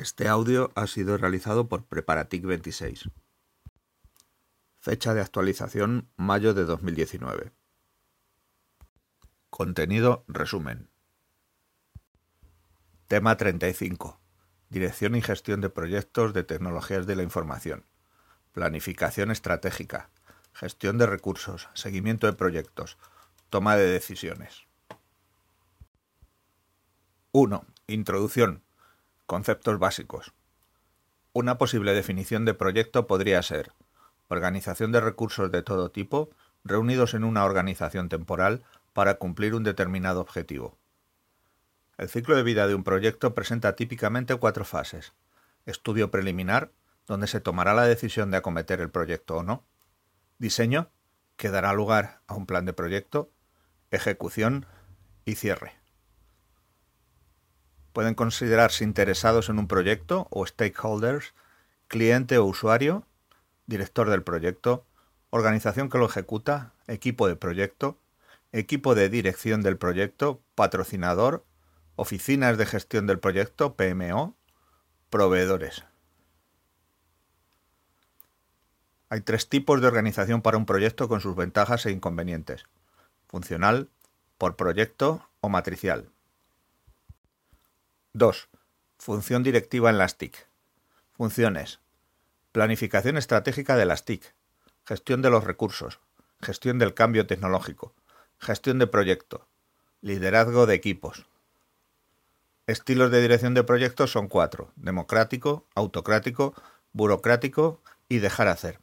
Este audio ha sido realizado por Preparatic 26. Fecha de actualización mayo de 2019. Contenido resumen. Tema 35. Dirección y gestión de proyectos de tecnologías de la información. Planificación estratégica. Gestión de recursos. Seguimiento de proyectos. Toma de decisiones. 1. Introducción. Conceptos básicos. Una posible definición de proyecto podría ser organización de recursos de todo tipo reunidos en una organización temporal para cumplir un determinado objetivo. El ciclo de vida de un proyecto presenta típicamente cuatro fases. Estudio preliminar, donde se tomará la decisión de acometer el proyecto o no. Diseño, que dará lugar a un plan de proyecto. Ejecución y cierre pueden considerarse interesados en un proyecto o stakeholders, cliente o usuario, director del proyecto, organización que lo ejecuta, equipo de proyecto, equipo de dirección del proyecto, patrocinador, oficinas de gestión del proyecto, PMO, proveedores. Hay tres tipos de organización para un proyecto con sus ventajas e inconvenientes. Funcional, por proyecto o matricial. 2. Función directiva en las TIC. Funciones. Planificación estratégica de las TIC. Gestión de los recursos. Gestión del cambio tecnológico. Gestión de proyecto. Liderazgo de equipos. Estilos de dirección de proyectos son cuatro. Democrático, autocrático, burocrático y dejar hacer.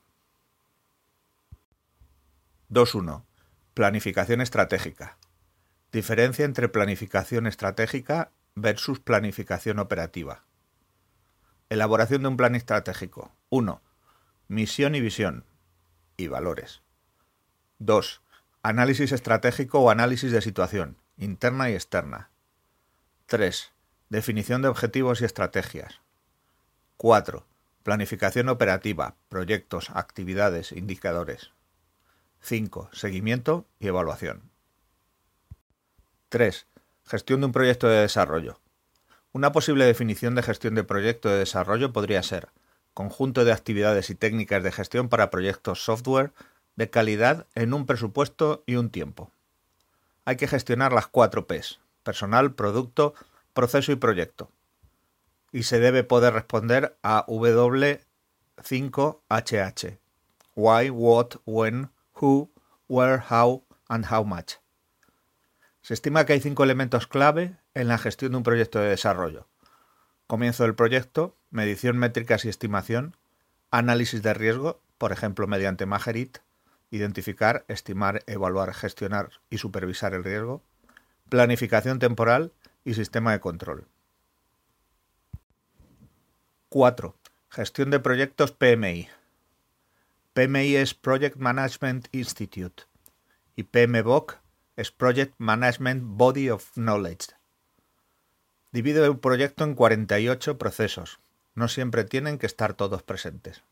2.1. Planificación estratégica. Diferencia entre planificación estratégica versus planificación operativa. Elaboración de un plan estratégico. 1. Misión y visión. Y valores. 2. Análisis estratégico o análisis de situación, interna y externa. 3. Definición de objetivos y estrategias. 4. Planificación operativa, proyectos, actividades, indicadores. 5. Seguimiento y evaluación. 3. Gestión de un proyecto de desarrollo. Una posible definición de gestión de proyecto de desarrollo podría ser conjunto de actividades y técnicas de gestión para proyectos software de calidad en un presupuesto y un tiempo. Hay que gestionar las cuatro Ps, personal, producto, proceso y proyecto. Y se debe poder responder a W5HH. Why, what, when, who, where, how and how much. Se estima que hay cinco elementos clave en la gestión de un proyecto de desarrollo. Comienzo del proyecto, medición métricas y estimación, análisis de riesgo, por ejemplo mediante Magerit, identificar, estimar, evaluar, gestionar y supervisar el riesgo, planificación temporal y sistema de control. 4. Gestión de proyectos PMI. PMI es Project Management Institute y PMBOK es Project Management Body of Knowledge. Divide un proyecto en 48 procesos. No siempre tienen que estar todos presentes.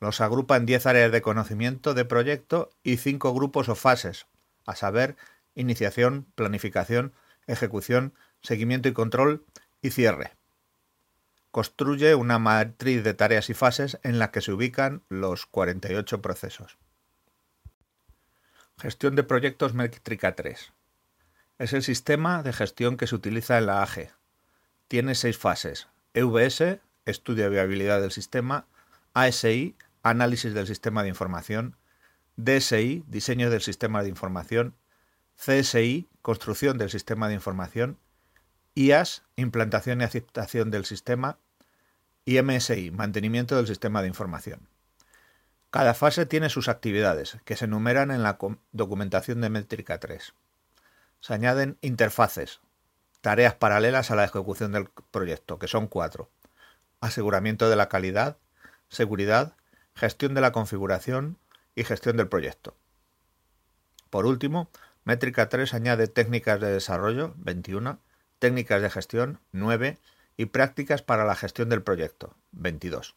Los agrupa en 10 áreas de conocimiento de proyecto y 5 grupos o fases, a saber, iniciación, planificación, ejecución, seguimiento y control y cierre. Construye una matriz de tareas y fases en la que se ubican los 48 procesos. Gestión de proyectos Métrica 3. Es el sistema de gestión que se utiliza en la AGE. Tiene seis fases. EVS, estudio de viabilidad del sistema. ASI, análisis del sistema de información. DSI, diseño del sistema de información. CSI, construcción del sistema de información. IAS, implantación y aceptación del sistema. Y MSI, mantenimiento del sistema de información. Cada fase tiene sus actividades, que se enumeran en la documentación de métrica 3. Se añaden interfaces, tareas paralelas a la ejecución del proyecto, que son cuatro. Aseguramiento de la calidad, seguridad, gestión de la configuración y gestión del proyecto. Por último, métrica 3 añade técnicas de desarrollo, 21, técnicas de gestión, 9, y prácticas para la gestión del proyecto, 22.